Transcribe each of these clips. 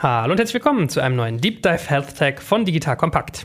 Hallo und herzlich willkommen zu einem neuen Deep Dive Health Tech von Digital Kompakt.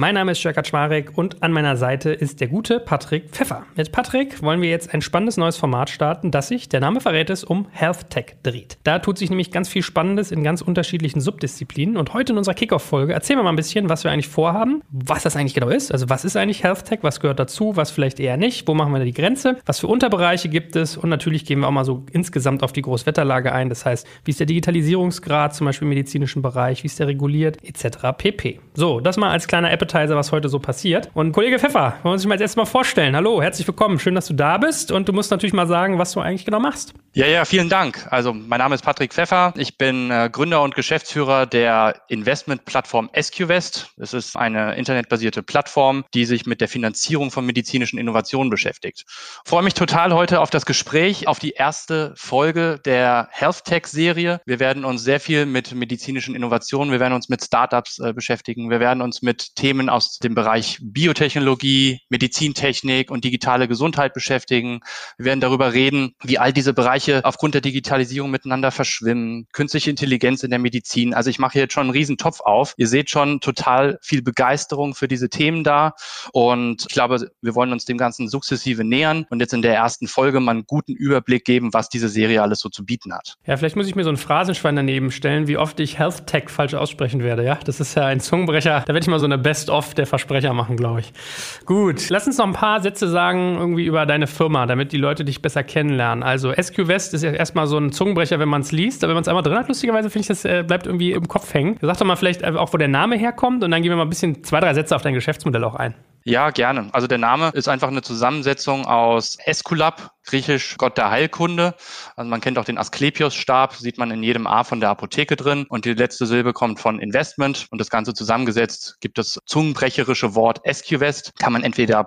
Mein Name ist Jörg Kaczmarek und an meiner Seite ist der gute Patrick Pfeffer. Mit Patrick wollen wir jetzt ein spannendes neues Format starten, das sich, der Name verrät es, um Health Tech dreht. Da tut sich nämlich ganz viel Spannendes in ganz unterschiedlichen Subdisziplinen und heute in unserer Kickoff-Folge erzählen wir mal ein bisschen, was wir eigentlich vorhaben, was das eigentlich genau ist. Also was ist eigentlich Health Tech, was gehört dazu, was vielleicht eher nicht, wo machen wir da die Grenze, was für Unterbereiche gibt es und natürlich gehen wir auch mal so insgesamt auf die Großwetterlage ein. Das heißt, wie ist der Digitalisierungsgrad zum Beispiel im medizinischen Bereich, wie ist der reguliert, etc. pp. So, das mal als kleiner Appetizer Appetizer, was heute so passiert. Und Kollege Pfeffer, wollen wir uns mal jetzt erstmal vorstellen. Hallo, herzlich willkommen. Schön, dass du da bist. Und du musst natürlich mal sagen, was du eigentlich genau machst. Ja, ja, vielen Dank. Also, mein Name ist Patrick Pfeffer. Ich bin äh, Gründer und Geschäftsführer der Investmentplattform SQVest. Es ist eine internetbasierte Plattform, die sich mit der Finanzierung von medizinischen Innovationen beschäftigt. Ich freue mich total heute auf das Gespräch, auf die erste Folge der Health Tech Serie. Wir werden uns sehr viel mit medizinischen Innovationen, wir werden uns mit Startups äh, beschäftigen, wir werden uns mit Themen Themen aus dem Bereich Biotechnologie, Medizintechnik und digitale Gesundheit beschäftigen. Wir werden darüber reden, wie all diese Bereiche aufgrund der Digitalisierung miteinander verschwimmen. Künstliche Intelligenz in der Medizin. Also ich mache jetzt schon einen riesen Topf auf. Ihr seht schon total viel Begeisterung für diese Themen da. Und ich glaube, wir wollen uns dem Ganzen sukzessive nähern und jetzt in der ersten Folge mal einen guten Überblick geben, was diese Serie alles so zu bieten hat. Ja, vielleicht muss ich mir so ein Phrasenschwein daneben stellen, wie oft ich Health Tech falsch aussprechen werde. Ja, das ist ja ein Zungenbrecher. Da werde ich mal so eine Best Best-of der Versprecher machen, glaube ich. Gut, lass uns noch ein paar Sätze sagen irgendwie über deine Firma, damit die Leute dich besser kennenlernen. Also SQ West ist ja erstmal so ein Zungenbrecher, wenn man es liest, aber wenn man es einmal drin hat, lustigerweise finde ich, das äh, bleibt irgendwie im Kopf hängen. Sag doch mal vielleicht auch, wo der Name herkommt und dann gehen wir mal ein bisschen zwei, drei Sätze auf dein Geschäftsmodell auch ein. Ja, gerne. Also der Name ist einfach eine Zusammensetzung aus Esculap, griechisch Gott der Heilkunde. Also man kennt auch den Asklepios-Stab, sieht man in jedem A von der Apotheke drin. Und die letzte Silbe kommt von Investment. Und das Ganze zusammengesetzt gibt das zungenbrecherische Wort Escuvest. Kann man entweder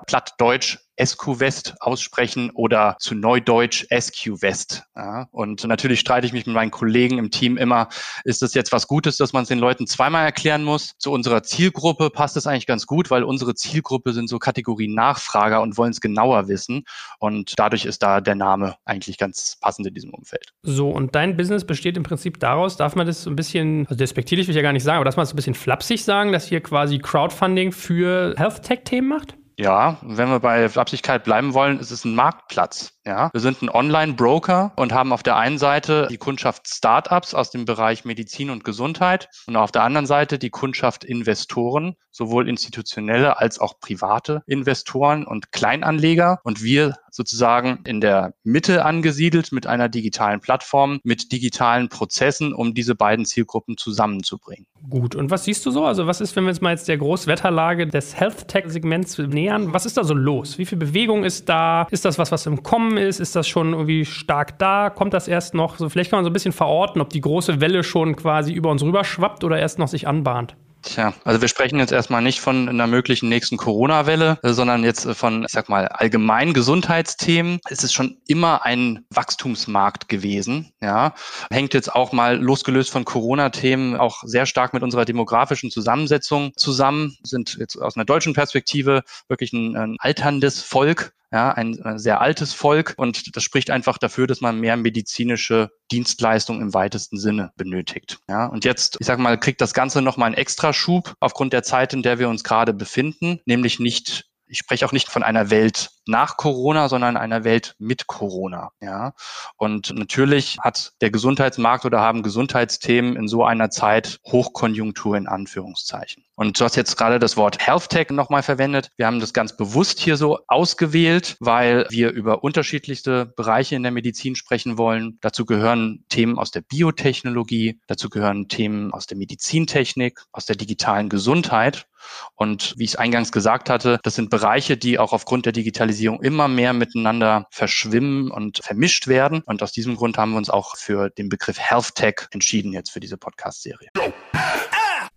plattdeutsch SQ-West aussprechen oder zu Neudeutsch SQ-West. Ja, und natürlich streite ich mich mit meinen Kollegen im Team immer, ist das jetzt was Gutes, dass man es den Leuten zweimal erklären muss? Zu unserer Zielgruppe passt es eigentlich ganz gut, weil unsere Zielgruppe sind so Kategorien Nachfrager und wollen es genauer wissen. Und dadurch ist da der Name eigentlich ganz passend in diesem Umfeld. So, und dein Business besteht im Prinzip daraus, darf man das so ein bisschen, also despektierlich will ich ja gar nicht sagen, aber darf man es ein bisschen flapsig sagen, dass ihr quasi Crowdfunding für Health-Tech-Themen macht? Ja, wenn wir bei Flapsigkeit bleiben wollen, ist es ein Marktplatz. Ja, wir sind ein Online-Broker und haben auf der einen Seite die Kundschaft Startups aus dem Bereich Medizin und Gesundheit und auf der anderen Seite die Kundschaft Investoren, sowohl institutionelle als auch private Investoren und Kleinanleger. Und wir sozusagen in der Mitte angesiedelt mit einer digitalen Plattform, mit digitalen Prozessen, um diese beiden Zielgruppen zusammenzubringen. Gut. Und was siehst du so? Also was ist, wenn wir uns mal jetzt der Großwetterlage des Health Tech Segments nähern? Was ist da so los? Wie viel Bewegung ist da? Ist das was, was im Kommen gekommen ist? Ist das schon irgendwie stark da? Kommt das erst noch? So, vielleicht kann man so ein bisschen verorten, ob die große Welle schon quasi über uns rüber schwappt oder erst noch sich anbahnt. Tja, also wir sprechen jetzt erstmal nicht von einer möglichen nächsten Corona-Welle, sondern jetzt von, ich sag mal, allgemeinen Gesundheitsthemen. Es ist schon immer ein Wachstumsmarkt gewesen, ja. Hängt jetzt auch mal losgelöst von Corona-Themen auch sehr stark mit unserer demografischen Zusammensetzung zusammen, sind jetzt aus einer deutschen Perspektive wirklich ein, ein alterndes Volk, ja, ein sehr altes Volk und das spricht einfach dafür, dass man mehr medizinische Dienstleistungen im weitesten Sinne benötigt. Ja, und jetzt, ich sag mal, kriegt das Ganze nochmal einen Extraschub aufgrund der Zeit, in der wir uns gerade befinden, nämlich nicht ich spreche auch nicht von einer Welt nach Corona, sondern einer Welt mit Corona. Ja, und natürlich hat der Gesundheitsmarkt oder haben Gesundheitsthemen in so einer Zeit Hochkonjunktur in Anführungszeichen. Und du hast jetzt gerade das Wort Health Tech nochmal verwendet. Wir haben das ganz bewusst hier so ausgewählt, weil wir über unterschiedlichste Bereiche in der Medizin sprechen wollen. Dazu gehören Themen aus der Biotechnologie, dazu gehören Themen aus der Medizintechnik, aus der digitalen Gesundheit. Und wie ich es eingangs gesagt hatte, das sind Bereiche, die auch aufgrund der Digitalisierung immer mehr miteinander verschwimmen und vermischt werden. Und aus diesem Grund haben wir uns auch für den Begriff Health Tech entschieden jetzt für diese Podcast-Serie.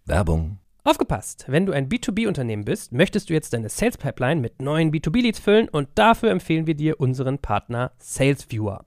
Werbung. Aufgepasst! Wenn du ein B2B-Unternehmen bist, möchtest du jetzt deine Sales Pipeline mit neuen B2B-Leads füllen und dafür empfehlen wir dir unseren Partner SalesViewer.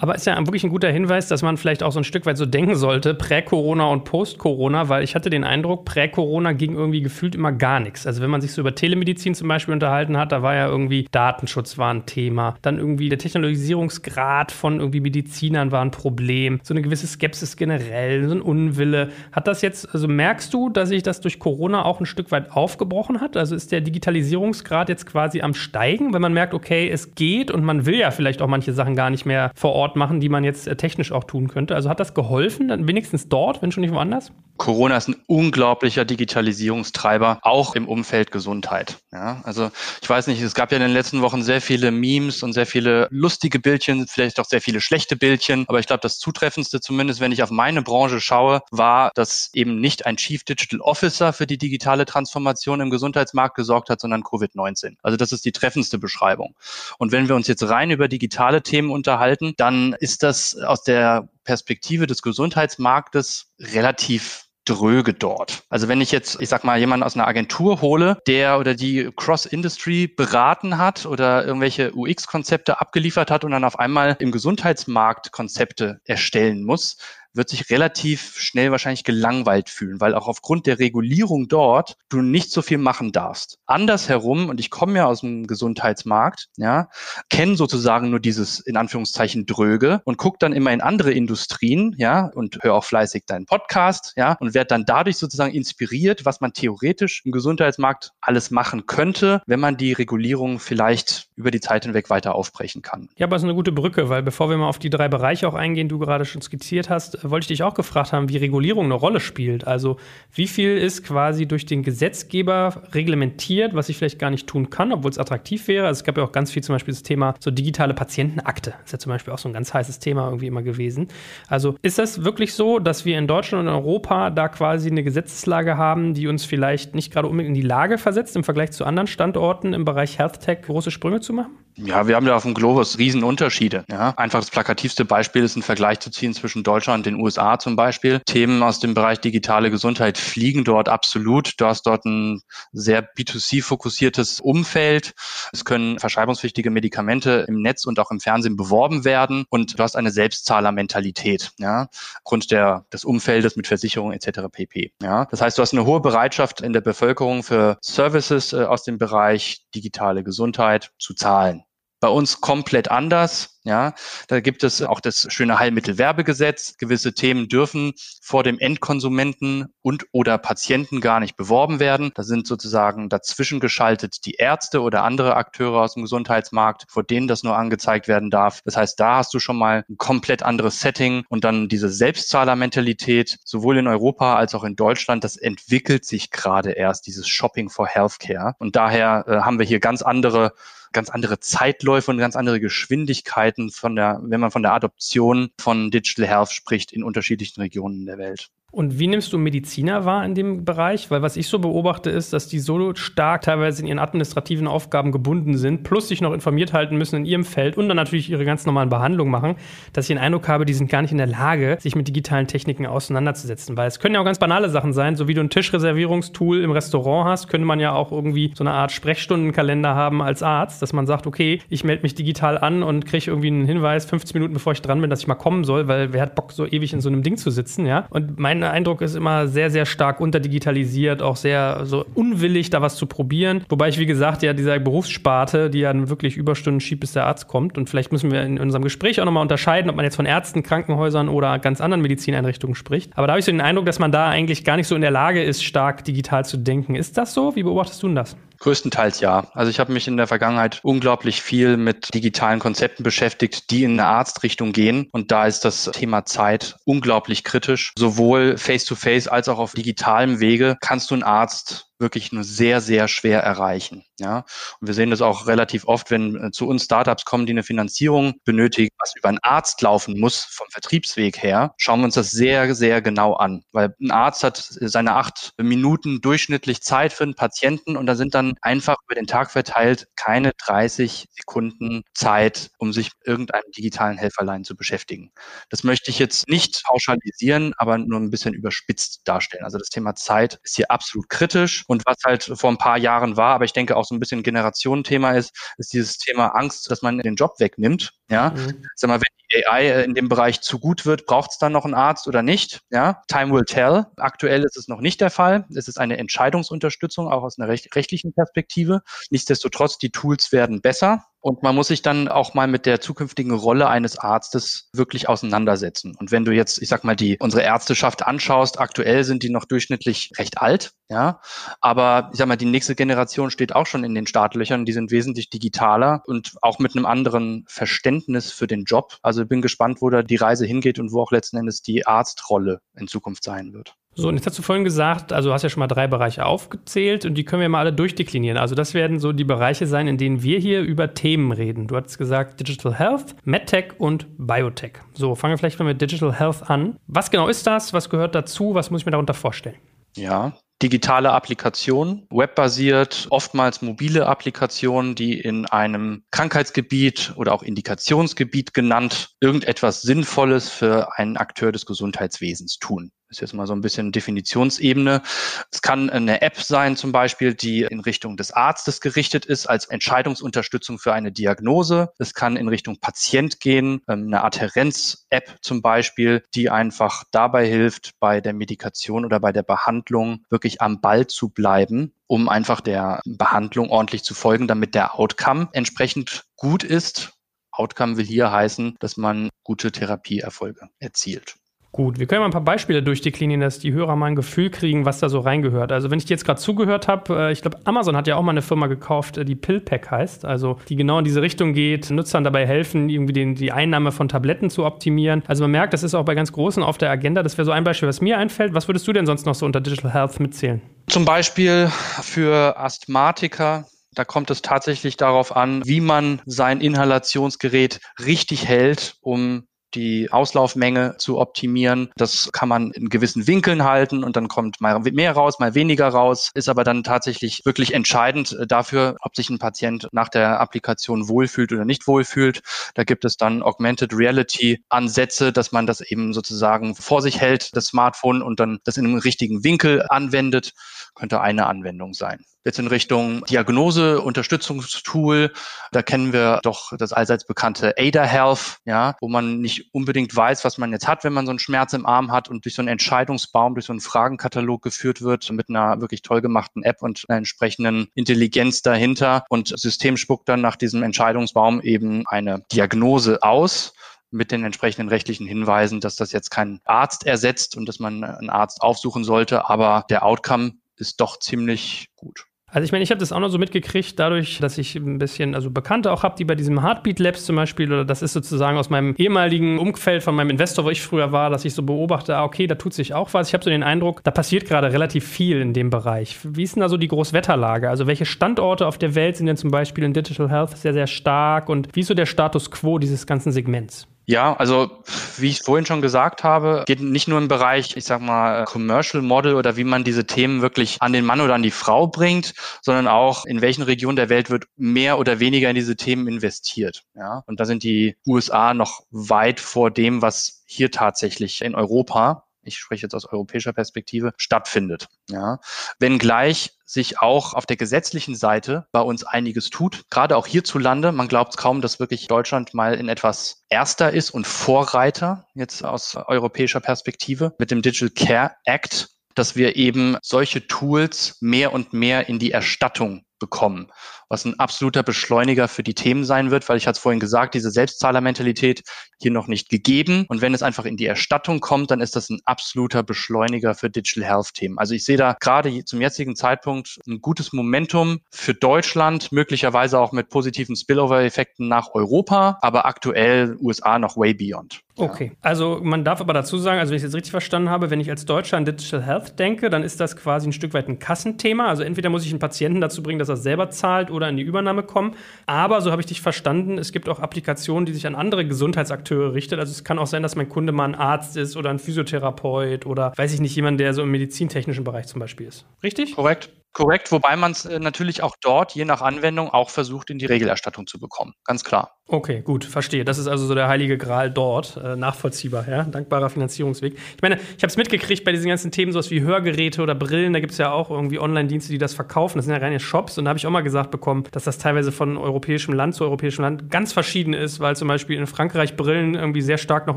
Aber ist ja wirklich ein guter Hinweis, dass man vielleicht auch so ein Stück weit so denken sollte, Prä-Corona und Post-Corona, weil ich hatte den Eindruck, Prä-Corona ging irgendwie gefühlt immer gar nichts. Also wenn man sich so über Telemedizin zum Beispiel unterhalten hat, da war ja irgendwie Datenschutz war ein Thema. Dann irgendwie der Technologisierungsgrad von irgendwie Medizinern war ein Problem. So eine gewisse Skepsis generell, so ein Unwille. Hat das jetzt, also merkst du, dass sich das durch Corona auch ein Stück weit aufgebrochen hat? Also ist der Digitalisierungsgrad jetzt quasi am Steigen, wenn man merkt, okay, es geht und man will ja vielleicht auch manche Sachen gar nicht mehr vor Ort Ort machen, die man jetzt äh, technisch auch tun könnte. Also hat das geholfen, dann wenigstens dort, wenn schon nicht woanders? Corona ist ein unglaublicher Digitalisierungstreiber, auch im Umfeld Gesundheit. Ja, also ich weiß nicht, es gab ja in den letzten Wochen sehr viele Memes und sehr viele lustige Bildchen, vielleicht auch sehr viele schlechte Bildchen. Aber ich glaube, das zutreffendste, zumindest wenn ich auf meine Branche schaue, war, dass eben nicht ein Chief Digital Officer für die digitale Transformation im Gesundheitsmarkt gesorgt hat, sondern Covid-19. Also das ist die treffendste Beschreibung. Und wenn wir uns jetzt rein über digitale Themen unterhalten, dann ist das aus der Perspektive des Gesundheitsmarktes relativ dröge dort. Also wenn ich jetzt, ich sag mal, jemanden aus einer Agentur hole, der oder die Cross-Industry beraten hat oder irgendwelche UX-Konzepte abgeliefert hat und dann auf einmal im Gesundheitsmarkt Konzepte erstellen muss, wird sich relativ schnell wahrscheinlich gelangweilt fühlen, weil auch aufgrund der Regulierung dort du nicht so viel machen darfst. Andersherum, und ich komme ja aus dem Gesundheitsmarkt, ja, kenne sozusagen nur dieses in Anführungszeichen Dröge und gucke dann immer in andere Industrien, ja, und höre auch fleißig deinen Podcast, ja, und werde dann dadurch sozusagen inspiriert, was man theoretisch im Gesundheitsmarkt alles machen könnte, wenn man die Regulierung vielleicht über die Zeit hinweg weiter aufbrechen kann. Ja, aber es ist eine gute Brücke, weil bevor wir mal auf die drei Bereiche auch eingehen, du gerade schon skizziert hast, wollte ich dich auch gefragt haben, wie Regulierung eine Rolle spielt. Also wie viel ist quasi durch den Gesetzgeber reglementiert, was ich vielleicht gar nicht tun kann, obwohl es attraktiv wäre. Also es gab ja auch ganz viel zum Beispiel das Thema so digitale Patientenakte. Ist ja zum Beispiel auch so ein ganz heißes Thema irgendwie immer gewesen. Also ist das wirklich so, dass wir in Deutschland und Europa da quasi eine Gesetzeslage haben, die uns vielleicht nicht gerade unbedingt in die Lage versetzt, im Vergleich zu anderen Standorten im Bereich Health Tech große Sprünge zu machen? Ja, wir haben da auf dem Globus Riesenunterschiede. Ja. Einfach das plakativste Beispiel ist ein Vergleich zu ziehen zwischen Deutschland den USA zum Beispiel. Themen aus dem Bereich digitale Gesundheit fliegen dort absolut. Du hast dort ein sehr B2C-fokussiertes Umfeld. Es können verschreibungspflichtige Medikamente im Netz und auch im Fernsehen beworben werden und du hast eine Selbstzahlermentalität, ja, aufgrund der, des Umfeldes mit Versicherungen etc. pp. Ja. Das heißt, du hast eine hohe Bereitschaft in der Bevölkerung für Services äh, aus dem Bereich digitale Gesundheit zu zahlen. Bei uns komplett anders. Ja, da gibt es auch das schöne Heilmittelwerbegesetz. Gewisse Themen dürfen vor dem Endkonsumenten und oder Patienten gar nicht beworben werden. Da sind sozusagen dazwischen geschaltet die Ärzte oder andere Akteure aus dem Gesundheitsmarkt, vor denen das nur angezeigt werden darf. Das heißt, da hast du schon mal ein komplett anderes Setting und dann diese Selbstzahlermentalität, sowohl in Europa als auch in Deutschland, das entwickelt sich gerade erst, dieses Shopping for Healthcare. Und daher äh, haben wir hier ganz andere ganz andere Zeitläufe und ganz andere Geschwindigkeiten von der, wenn man von der Adoption von Digital Health spricht in unterschiedlichen Regionen der Welt. Und wie nimmst du Mediziner wahr in dem Bereich? Weil was ich so beobachte, ist, dass die so stark teilweise in ihren administrativen Aufgaben gebunden sind, plus sich noch informiert halten müssen in ihrem Feld und dann natürlich ihre ganz normalen Behandlungen machen, dass ich den Eindruck habe, die sind gar nicht in der Lage, sich mit digitalen Techniken auseinanderzusetzen. Weil es können ja auch ganz banale Sachen sein, so wie du ein Tischreservierungstool im Restaurant hast, könnte man ja auch irgendwie so eine Art Sprechstundenkalender haben als Arzt, dass man sagt, okay, ich melde mich digital an und kriege irgendwie einen Hinweis 15 Minuten bevor ich dran bin, dass ich mal kommen soll, weil wer hat Bock, so ewig in so einem Ding zu sitzen, ja? Und mein mein Eindruck ist immer sehr, sehr stark unterdigitalisiert, auch sehr so unwillig, da was zu probieren. Wobei ich, wie gesagt, ja dieser Berufssparte, die ja wirklich Überstunden schiebt, bis der Arzt kommt. Und vielleicht müssen wir in unserem Gespräch auch nochmal unterscheiden, ob man jetzt von Ärzten, Krankenhäusern oder ganz anderen Medizineinrichtungen spricht. Aber da habe ich so den Eindruck, dass man da eigentlich gar nicht so in der Lage ist, stark digital zu denken. Ist das so? Wie beobachtest du denn das? Größtenteils ja. Also ich habe mich in der Vergangenheit unglaublich viel mit digitalen Konzepten beschäftigt, die in eine Arztrichtung gehen. Und da ist das Thema Zeit unglaublich kritisch. Sowohl face-to-face -face als auch auf digitalem Wege kannst du einen Arzt wirklich nur sehr, sehr schwer erreichen. Ja, und wir sehen das auch relativ oft, wenn äh, zu uns Startups kommen, die eine Finanzierung benötigen, was über einen Arzt laufen muss vom Vertriebsweg her, schauen wir uns das sehr, sehr genau an, weil ein Arzt hat seine acht Minuten durchschnittlich Zeit für einen Patienten und da sind dann einfach über den Tag verteilt keine 30 Sekunden Zeit, um sich mit irgendeinem digitalen Helferlein zu beschäftigen. Das möchte ich jetzt nicht pauschalisieren, aber nur ein bisschen überspitzt darstellen. Also das Thema Zeit ist hier absolut kritisch und was halt vor ein paar Jahren war, aber ich denke auch so ein bisschen Generationenthema ist, ist dieses Thema Angst, dass man den Job wegnimmt. Ja, mhm. sag mal, wenn die AI äh, in dem Bereich zu gut wird, braucht es dann noch einen Arzt oder nicht? Ja, time will tell. Aktuell ist es noch nicht der Fall. Es ist eine Entscheidungsunterstützung, auch aus einer recht, rechtlichen Perspektive. Nichtsdestotrotz, die Tools werden besser. Und man muss sich dann auch mal mit der zukünftigen Rolle eines Arztes wirklich auseinandersetzen. Und wenn du jetzt, ich sag mal, die unsere Ärzteschaft anschaust, aktuell sind die noch durchschnittlich recht alt, ja. Aber ich sag mal, die nächste Generation steht auch schon in den Startlöchern. Die sind wesentlich digitaler und auch mit einem anderen Verständnis für den Job. Also bin gespannt, wo da die Reise hingeht und wo auch letzten Endes die Arztrolle in Zukunft sein wird. So, und jetzt hast du vorhin gesagt, also du hast ja schon mal drei Bereiche aufgezählt und die können wir mal alle durchdeklinieren. Also das werden so die Bereiche sein, in denen wir hier über Themen reden. Du hattest gesagt Digital Health, MedTech und Biotech. So, fangen wir vielleicht mal mit Digital Health an. Was genau ist das? Was gehört dazu? Was muss ich mir darunter vorstellen? Ja, digitale Applikationen, webbasiert, oftmals mobile Applikationen, die in einem Krankheitsgebiet oder auch Indikationsgebiet genannt irgendetwas Sinnvolles für einen Akteur des Gesundheitswesens tun ist jetzt mal so ein bisschen Definitionsebene. Es kann eine App sein zum Beispiel, die in Richtung des Arztes gerichtet ist, als Entscheidungsunterstützung für eine Diagnose. Es kann in Richtung Patient gehen, ähm, eine Adherenz-App zum Beispiel, die einfach dabei hilft, bei der Medikation oder bei der Behandlung wirklich am Ball zu bleiben, um einfach der Behandlung ordentlich zu folgen, damit der Outcome entsprechend gut ist. Outcome will hier heißen, dass man gute Therapieerfolge erzielt. Gut, wir können mal ein paar Beispiele durchdeklinieren, dass die Hörer mal ein Gefühl kriegen, was da so reingehört. Also wenn ich dir jetzt gerade zugehört habe, äh, ich glaube, Amazon hat ja auch mal eine Firma gekauft, äh, die PillPack heißt, also die genau in diese Richtung geht, Nutzern dabei helfen, irgendwie den, die Einnahme von Tabletten zu optimieren. Also man merkt, das ist auch bei ganz Großen auf der Agenda. Das wäre so ein Beispiel, was mir einfällt. Was würdest du denn sonst noch so unter Digital Health mitzählen? Zum Beispiel für Asthmatiker da kommt es tatsächlich darauf an, wie man sein Inhalationsgerät richtig hält, um die Auslaufmenge zu optimieren. Das kann man in gewissen Winkeln halten und dann kommt mal mehr raus, mal weniger raus, ist aber dann tatsächlich wirklich entscheidend äh, dafür, ob sich ein Patient nach der Applikation wohlfühlt oder nicht wohlfühlt. Da gibt es dann Augmented Reality Ansätze, dass man das eben sozusagen vor sich hält, das Smartphone und dann das in einem richtigen Winkel anwendet, könnte eine Anwendung sein. Jetzt in Richtung Diagnose, Unterstützungstool, da kennen wir doch das allseits bekannte Ada Health, ja, wo man nicht unbedingt weiß, was man jetzt hat, wenn man so einen Schmerz im Arm hat und durch so einen Entscheidungsbaum, durch so einen Fragenkatalog geführt wird mit einer wirklich toll gemachten App und einer entsprechenden Intelligenz dahinter. Und das System spuckt dann nach diesem Entscheidungsbaum eben eine Diagnose aus mit den entsprechenden rechtlichen Hinweisen, dass das jetzt kein Arzt ersetzt und dass man einen Arzt aufsuchen sollte, aber der Outcome ist doch ziemlich gut. Also ich meine, ich habe das auch noch so mitgekriegt, dadurch, dass ich ein bisschen, also Bekannte auch habe, die bei diesem Heartbeat Labs zum Beispiel, oder das ist sozusagen aus meinem ehemaligen Umfeld von meinem Investor, wo ich früher war, dass ich so beobachte, ah, okay, da tut sich auch was. Ich habe so den Eindruck, da passiert gerade relativ viel in dem Bereich. Wie ist denn da so die Großwetterlage? Also welche Standorte auf der Welt sind denn zum Beispiel in Digital Health sehr, sehr stark und wie ist so der Status quo dieses ganzen Segments? Ja, also wie ich vorhin schon gesagt habe, geht nicht nur im Bereich, ich sag mal, Commercial Model oder wie man diese Themen wirklich an den Mann oder an die Frau bringt, sondern auch in welchen Regionen der Welt wird mehr oder weniger in diese Themen investiert. Ja, und da sind die USA noch weit vor dem, was hier tatsächlich in Europa ich spreche jetzt aus europäischer Perspektive, stattfindet. Ja. Wenngleich sich auch auf der gesetzlichen Seite bei uns einiges tut, gerade auch hierzulande. Man glaubt kaum, dass wirklich Deutschland mal in etwas Erster ist und Vorreiter jetzt aus europäischer Perspektive mit dem Digital Care Act, dass wir eben solche Tools mehr und mehr in die Erstattung bekommen. Was ein absoluter Beschleuniger für die Themen sein wird, weil ich hatte es vorhin gesagt, diese Selbstzahlermentalität hier noch nicht gegeben. Und wenn es einfach in die Erstattung kommt, dann ist das ein absoluter Beschleuniger für Digital Health Themen. Also ich sehe da gerade zum jetzigen Zeitpunkt ein gutes Momentum für Deutschland, möglicherweise auch mit positiven Spillover-Effekten nach Europa, aber aktuell USA noch way beyond. Okay, also man darf aber dazu sagen, also wenn ich es jetzt richtig verstanden habe, wenn ich als Deutscher an Digital Health denke, dann ist das quasi ein Stück weit ein Kassenthema. Also entweder muss ich einen Patienten dazu bringen, dass er selber zahlt oder in die Übernahme kommen. Aber so habe ich dich verstanden, es gibt auch Applikationen, die sich an andere Gesundheitsakteure richten. Also es kann auch sein, dass mein Kunde mal ein Arzt ist oder ein Physiotherapeut oder weiß ich nicht, jemand, der so im medizintechnischen Bereich zum Beispiel ist. Richtig? Korrekt. Korrekt, wobei man es äh, natürlich auch dort, je nach Anwendung, auch versucht, in die Regelerstattung zu bekommen. Ganz klar. Okay, gut, verstehe. Das ist also so der heilige Gral dort, äh, nachvollziehbar, ja, dankbarer Finanzierungsweg. Ich meine, ich habe es mitgekriegt bei diesen ganzen Themen, sowas wie Hörgeräte oder Brillen, da gibt es ja auch irgendwie Online-Dienste, die das verkaufen. Das sind ja reine Shops und da habe ich auch mal gesagt bekommen, dass das teilweise von europäischem Land zu europäischem Land ganz verschieden ist, weil zum Beispiel in Frankreich Brillen irgendwie sehr stark noch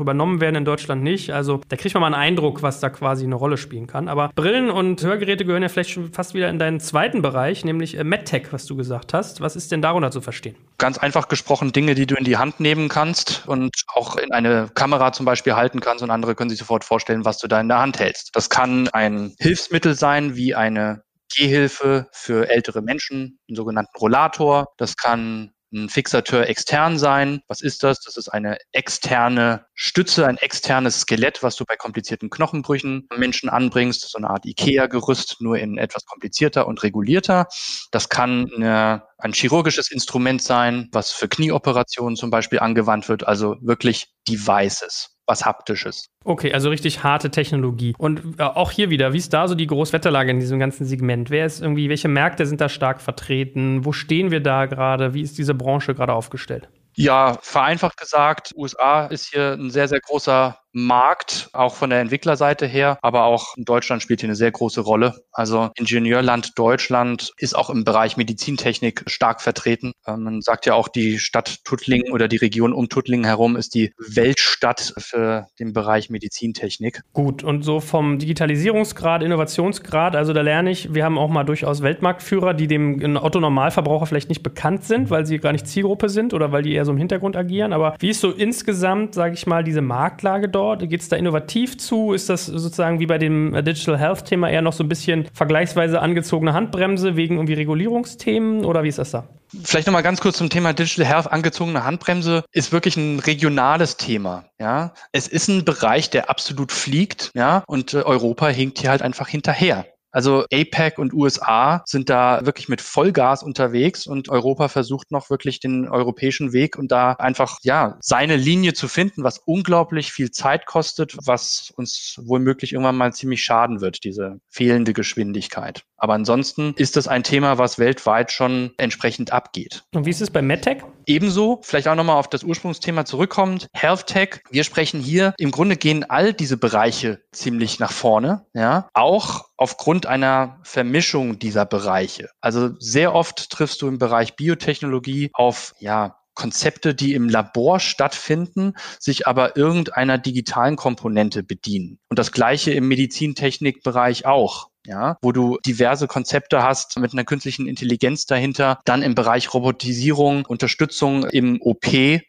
übernommen werden, in Deutschland nicht. Also da kriegt man mal einen Eindruck, was da quasi eine Rolle spielen kann. Aber Brillen und Hörgeräte gehören ja vielleicht schon fast wieder in deinen zweiten Bereich, nämlich äh, MedTech, was du gesagt hast. Was ist denn darunter zu verstehen? Ganz einfach gesprochen, Dinge, die du in die Hand nehmen kannst und auch in eine Kamera zum Beispiel halten kannst und andere können sich sofort vorstellen, was du da in der Hand hältst. Das kann ein Hilfsmittel sein, wie eine Gehhilfe für ältere Menschen, einen sogenannten Rollator. Das kann ein Fixateur extern sein. Was ist das? Das ist eine externe Stütze, ein externes Skelett, was du bei komplizierten Knochenbrüchen Menschen anbringst. So eine Art IKEA-Gerüst, nur in etwas komplizierter und regulierter. Das kann eine, ein chirurgisches Instrument sein, was für Knieoperationen zum Beispiel angewandt wird. Also wirklich Devices was Haptisches. Okay, also richtig harte Technologie. Und äh, auch hier wieder, wie ist da so die Großwetterlage in diesem ganzen Segment? Wer ist irgendwie, welche Märkte sind da stark vertreten? Wo stehen wir da gerade? Wie ist diese Branche gerade aufgestellt? Ja, vereinfacht gesagt, USA ist hier ein sehr, sehr großer Markt, auch von der Entwicklerseite her, aber auch Deutschland spielt hier eine sehr große Rolle. Also Ingenieurland Deutschland ist auch im Bereich Medizintechnik stark vertreten. Ähm, man sagt ja auch, die Stadt Tuttlingen oder die Region um Tuttlingen herum ist die Weltstadt für den Bereich Medizintechnik. Gut, und so vom Digitalisierungsgrad, Innovationsgrad, also da lerne ich, wir haben auch mal durchaus Weltmarktführer, die dem Otto-Normalverbraucher vielleicht nicht bekannt sind, weil sie gar nicht Zielgruppe sind oder weil die eher so im Hintergrund agieren. Aber wie ist so insgesamt, sage ich mal, diese Marktlage dort? Dort? Geht es da innovativ zu? Ist das sozusagen wie bei dem Digital Health Thema eher noch so ein bisschen vergleichsweise angezogene Handbremse wegen irgendwie Regulierungsthemen oder wie ist das da? Vielleicht nochmal ganz kurz zum Thema Digital Health. Angezogene Handbremse ist wirklich ein regionales Thema. Ja, es ist ein Bereich, der absolut fliegt. Ja, und äh, Europa hinkt hier halt einfach hinterher. Also APEC und USA sind da wirklich mit Vollgas unterwegs und Europa versucht noch wirklich den europäischen Weg und da einfach, ja, seine Linie zu finden, was unglaublich viel Zeit kostet, was uns womöglich irgendwann mal ziemlich schaden wird, diese fehlende Geschwindigkeit. Aber ansonsten ist das ein Thema, was weltweit schon entsprechend abgeht. Und wie ist es bei MedTech? Ebenso, vielleicht auch nochmal auf das Ursprungsthema zurückkommend, Health Tech. Wir sprechen hier, im Grunde gehen all diese Bereiche ziemlich nach vorne, ja, auch aufgrund einer Vermischung dieser Bereiche. Also sehr oft triffst du im Bereich Biotechnologie auf, ja, Konzepte, die im Labor stattfinden, sich aber irgendeiner digitalen Komponente bedienen. Und das gleiche im Medizintechnikbereich auch ja, wo du diverse Konzepte hast mit einer künstlichen Intelligenz dahinter, dann im Bereich Robotisierung, Unterstützung im OP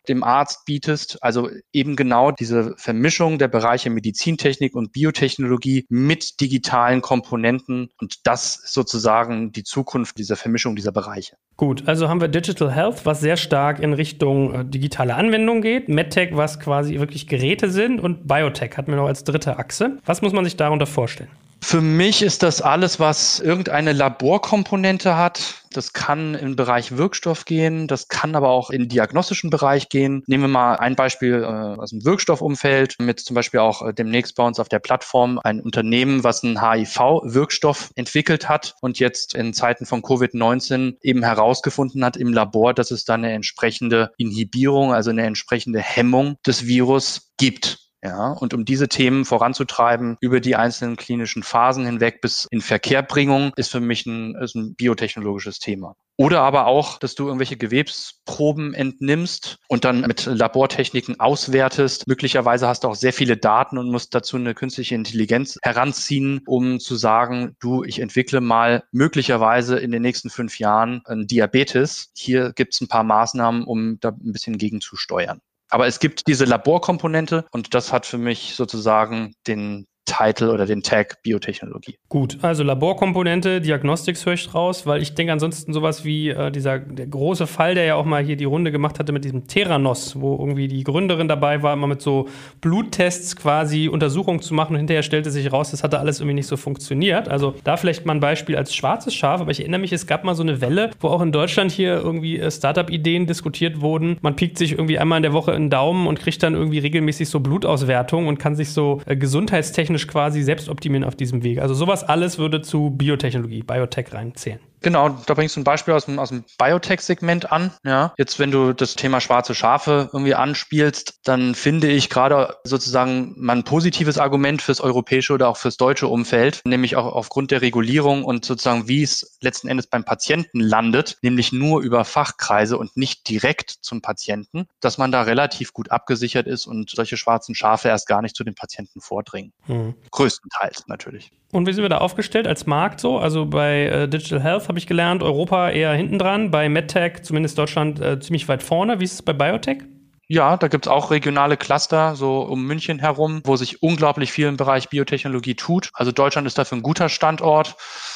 dem Arzt bietest. Also eben genau diese Vermischung der Bereiche Medizintechnik und Biotechnologie mit digitalen Komponenten und das ist sozusagen die Zukunft dieser Vermischung dieser Bereiche. Gut, also haben wir Digital Health, was sehr stark in Richtung äh, digitale Anwendung geht, MedTech, was quasi wirklich Geräte sind und Biotech hatten wir noch als dritte Achse. Was muss man sich darunter vorstellen? Für mich ist das alles, was irgendeine Laborkomponente hat. Das kann im Bereich Wirkstoff gehen, das kann aber auch in diagnostischen Bereich gehen. Nehmen wir mal ein Beispiel äh, aus dem Wirkstoffumfeld mit zum Beispiel auch äh, demnächst bei uns auf der Plattform ein Unternehmen, was einen HIV-Wirkstoff entwickelt hat und jetzt in Zeiten von Covid-19 eben herausgefunden hat im Labor, dass es da eine entsprechende Inhibierung, also eine entsprechende Hemmung des Virus gibt. Ja, und um diese Themen voranzutreiben über die einzelnen klinischen Phasen hinweg bis in Verkehrbringung ist für mich ein, ist ein biotechnologisches Thema. Oder aber auch, dass du irgendwelche Gewebsproben entnimmst und dann mit Labortechniken auswertest. Möglicherweise hast du auch sehr viele Daten und musst dazu eine künstliche Intelligenz heranziehen, um zu sagen, du, ich entwickle mal möglicherweise in den nächsten fünf Jahren ein Diabetes. Hier gibt es ein paar Maßnahmen, um da ein bisschen gegenzusteuern. Aber es gibt diese Laborkomponente und das hat für mich sozusagen den Title oder den Tag Biotechnologie. Gut, also Laborkomponente, Diagnostics höre ich raus, weil ich denke ansonsten sowas wie äh, dieser der große Fall, der ja auch mal hier die Runde gemacht hatte mit diesem Theranos, wo irgendwie die Gründerin dabei war, immer mit so Bluttests quasi Untersuchungen zu machen und hinterher stellte sich raus, das hatte alles irgendwie nicht so funktioniert. Also da vielleicht mal ein Beispiel als schwarzes Schaf, aber ich erinnere mich, es gab mal so eine Welle, wo auch in Deutschland hier irgendwie äh, Startup-Ideen diskutiert wurden. Man piekt sich irgendwie einmal in der Woche in den Daumen und kriegt dann irgendwie regelmäßig so Blutauswertungen und kann sich so äh, gesundheitstechnisch technisch quasi selbst optimieren auf diesem Weg. Also sowas alles würde zu Biotechnologie, Biotech reinzählen. Genau, da bringst du ein Beispiel aus dem, aus dem Biotech-Segment an. Ja, jetzt, wenn du das Thema schwarze Schafe irgendwie anspielst, dann finde ich gerade sozusagen mal ein positives Argument fürs europäische oder auch fürs deutsche Umfeld, nämlich auch aufgrund der Regulierung und sozusagen, wie es letzten Endes beim Patienten landet, nämlich nur über Fachkreise und nicht direkt zum Patienten, dass man da relativ gut abgesichert ist und solche schwarzen Schafe erst gar nicht zu den Patienten vordringen. Mhm. Größtenteils natürlich. Und wie sind wir da aufgestellt als Markt so? Also bei äh, Digital Health habe ich gelernt, Europa eher hinten dran, bei MedTech, zumindest Deutschland, äh, ziemlich weit vorne. Wie ist es bei Biotech? Ja, da gibt's auch regionale Cluster, so um München herum, wo sich unglaublich viel im Bereich Biotechnologie tut. Also Deutschland ist dafür ein guter Standort.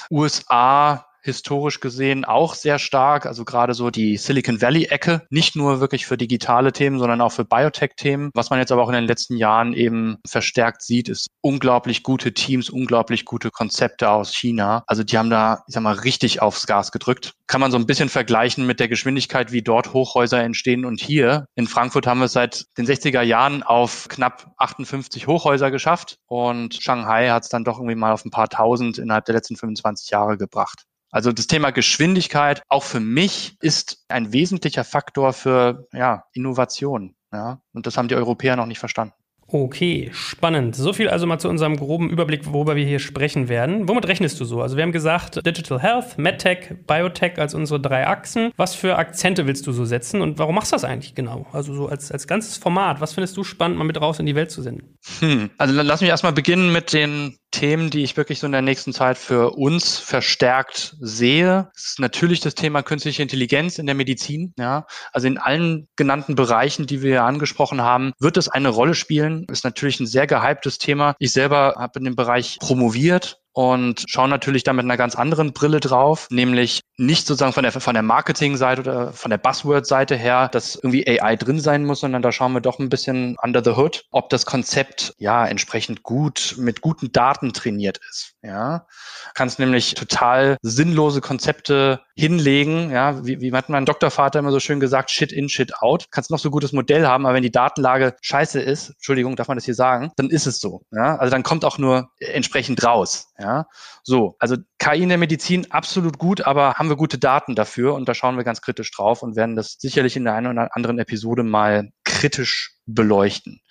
USA historisch gesehen auch sehr stark, also gerade so die Silicon Valley-Ecke, nicht nur wirklich für digitale Themen, sondern auch für Biotech-Themen. Was man jetzt aber auch in den letzten Jahren eben verstärkt sieht, ist unglaublich gute Teams, unglaublich gute Konzepte aus China. Also die haben da, ich sag mal, richtig aufs Gas gedrückt. Kann man so ein bisschen vergleichen mit der Geschwindigkeit, wie dort Hochhäuser entstehen. Und hier in Frankfurt haben wir es seit den 60er Jahren auf knapp 58 Hochhäuser geschafft. Und Shanghai hat es dann doch irgendwie mal auf ein paar tausend innerhalb der letzten 25 Jahre gebracht. Also das Thema Geschwindigkeit auch für mich ist ein wesentlicher Faktor für ja, Innovation. Ja? Und das haben die Europäer noch nicht verstanden. Okay, spannend. So viel also mal zu unserem groben Überblick, worüber wir hier sprechen werden. Womit rechnest du so? Also wir haben gesagt, Digital Health, MedTech, Biotech als unsere drei Achsen. Was für Akzente willst du so setzen und warum machst du das eigentlich genau? Also so als, als ganzes Format, was findest du spannend, mal mit raus in die Welt zu senden? Hm. Also lass mich erstmal beginnen mit den Themen, die ich wirklich so in der nächsten Zeit für uns verstärkt sehe. Ist natürlich das Thema künstliche Intelligenz in der Medizin. Ja, also in allen genannten Bereichen, die wir angesprochen haben, wird es eine Rolle spielen. Ist natürlich ein sehr gehyptes Thema. Ich selber habe in dem Bereich promoviert und schauen natürlich da mit einer ganz anderen Brille drauf, nämlich nicht sozusagen von der, von der Marketing-Seite oder von der Buzzword-Seite her, dass irgendwie AI drin sein muss, sondern da schauen wir doch ein bisschen under the hood, ob das Konzept ja entsprechend gut mit guten Daten trainiert ist. Ja, kannst nämlich total sinnlose Konzepte hinlegen. Ja, wie, wie hat mein Doktorvater immer so schön gesagt, shit in, shit out. Kannst noch so gutes Modell haben, aber wenn die Datenlage scheiße ist, Entschuldigung, darf man das hier sagen, dann ist es so. Ja, also dann kommt auch nur entsprechend raus. Ja, so. Also KI in der Medizin absolut gut, aber haben wir gute Daten dafür und da schauen wir ganz kritisch drauf und werden das sicherlich in der einen oder anderen Episode mal kritisch beleuchten.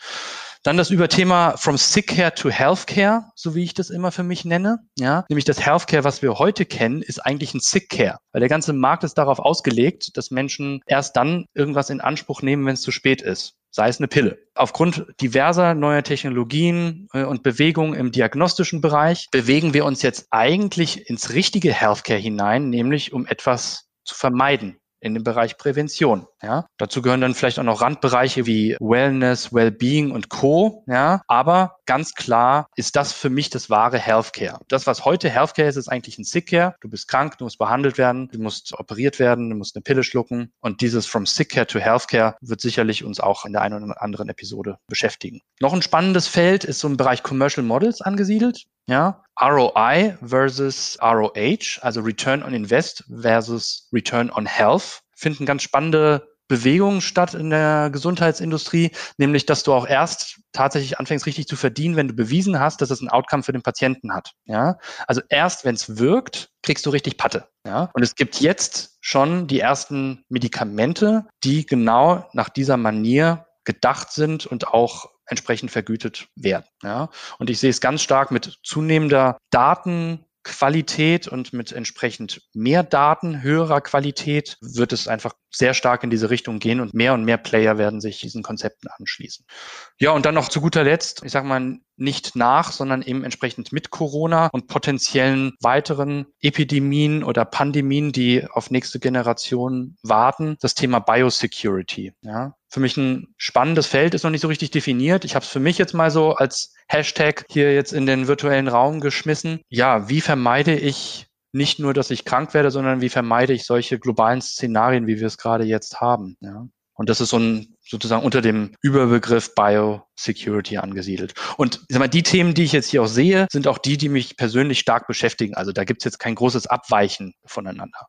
Dann das Überthema from sick care to healthcare, so wie ich das immer für mich nenne. Ja, nämlich das Healthcare, was wir heute kennen, ist eigentlich ein sick care, weil der ganze Markt ist darauf ausgelegt, dass Menschen erst dann irgendwas in Anspruch nehmen, wenn es zu spät ist sei es eine Pille. Aufgrund diverser neuer Technologien äh, und Bewegungen im diagnostischen Bereich bewegen wir uns jetzt eigentlich ins richtige Healthcare hinein, nämlich um etwas zu vermeiden in dem Bereich Prävention. Ja, dazu gehören dann vielleicht auch noch Randbereiche wie Wellness, Wellbeing und Co. Ja, aber ganz klar ist das für mich das wahre Healthcare. Das, was heute Healthcare ist, ist eigentlich ein Sickcare. Du bist krank, du musst behandelt werden, du musst operiert werden, du musst eine Pille schlucken. Und dieses from Sickcare to Healthcare wird sicherlich uns auch in der einen oder anderen Episode beschäftigen. Noch ein spannendes Feld ist so im Bereich Commercial Models angesiedelt. Ja, ROI versus ROH, also Return on Invest versus Return on Health, finden ganz spannende Bewegungen statt in der Gesundheitsindustrie, nämlich dass du auch erst tatsächlich anfängst richtig zu verdienen, wenn du bewiesen hast, dass es ein Outcome für den Patienten hat. Ja, also erst wenn es wirkt, kriegst du richtig Patte. Ja, und es gibt jetzt schon die ersten Medikamente, die genau nach dieser Manier gedacht sind und auch entsprechend vergütet werden. Ja. Und ich sehe es ganz stark mit zunehmender Daten, Qualität und mit entsprechend mehr Daten, höherer Qualität wird es einfach sehr stark in diese Richtung gehen und mehr und mehr Player werden sich diesen Konzepten anschließen. Ja, und dann noch zu guter Letzt, ich sage mal, nicht nach, sondern eben entsprechend mit Corona und potenziellen weiteren Epidemien oder Pandemien, die auf nächste Generation warten, das Thema Biosecurity. Ja, für mich ein spannendes Feld, ist noch nicht so richtig definiert. Ich habe es für mich jetzt mal so als Hashtag hier jetzt in den virtuellen Raum geschmissen. Ja, wie vermeide ich nicht nur, dass ich krank werde, sondern wie vermeide ich solche globalen Szenarien, wie wir es gerade jetzt haben. Ja? Und das ist so ein sozusagen unter dem Überbegriff Biosecurity angesiedelt. Und ich sag mal, die Themen, die ich jetzt hier auch sehe, sind auch die, die mich persönlich stark beschäftigen. Also da gibt es jetzt kein großes Abweichen voneinander.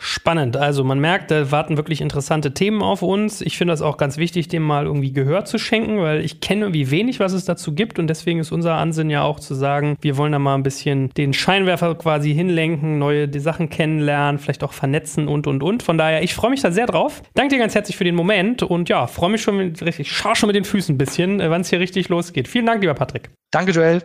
Spannend. Also man merkt, da warten wirklich interessante Themen auf uns. Ich finde das auch ganz wichtig, dem mal irgendwie Gehör zu schenken, weil ich kenne irgendwie wenig, was es dazu gibt. Und deswegen ist unser Ansinn ja auch zu sagen, wir wollen da mal ein bisschen den Scheinwerfer quasi hinlenken, neue Sachen kennenlernen, vielleicht auch vernetzen und, und, und. Von daher, ich freue mich da sehr drauf. Danke dir ganz herzlich für den Moment und ja, freue mich schon, ich schaue schon mit den Füßen ein bisschen, äh, wann es hier richtig losgeht. Vielen Dank, lieber Patrick. Danke, Joel.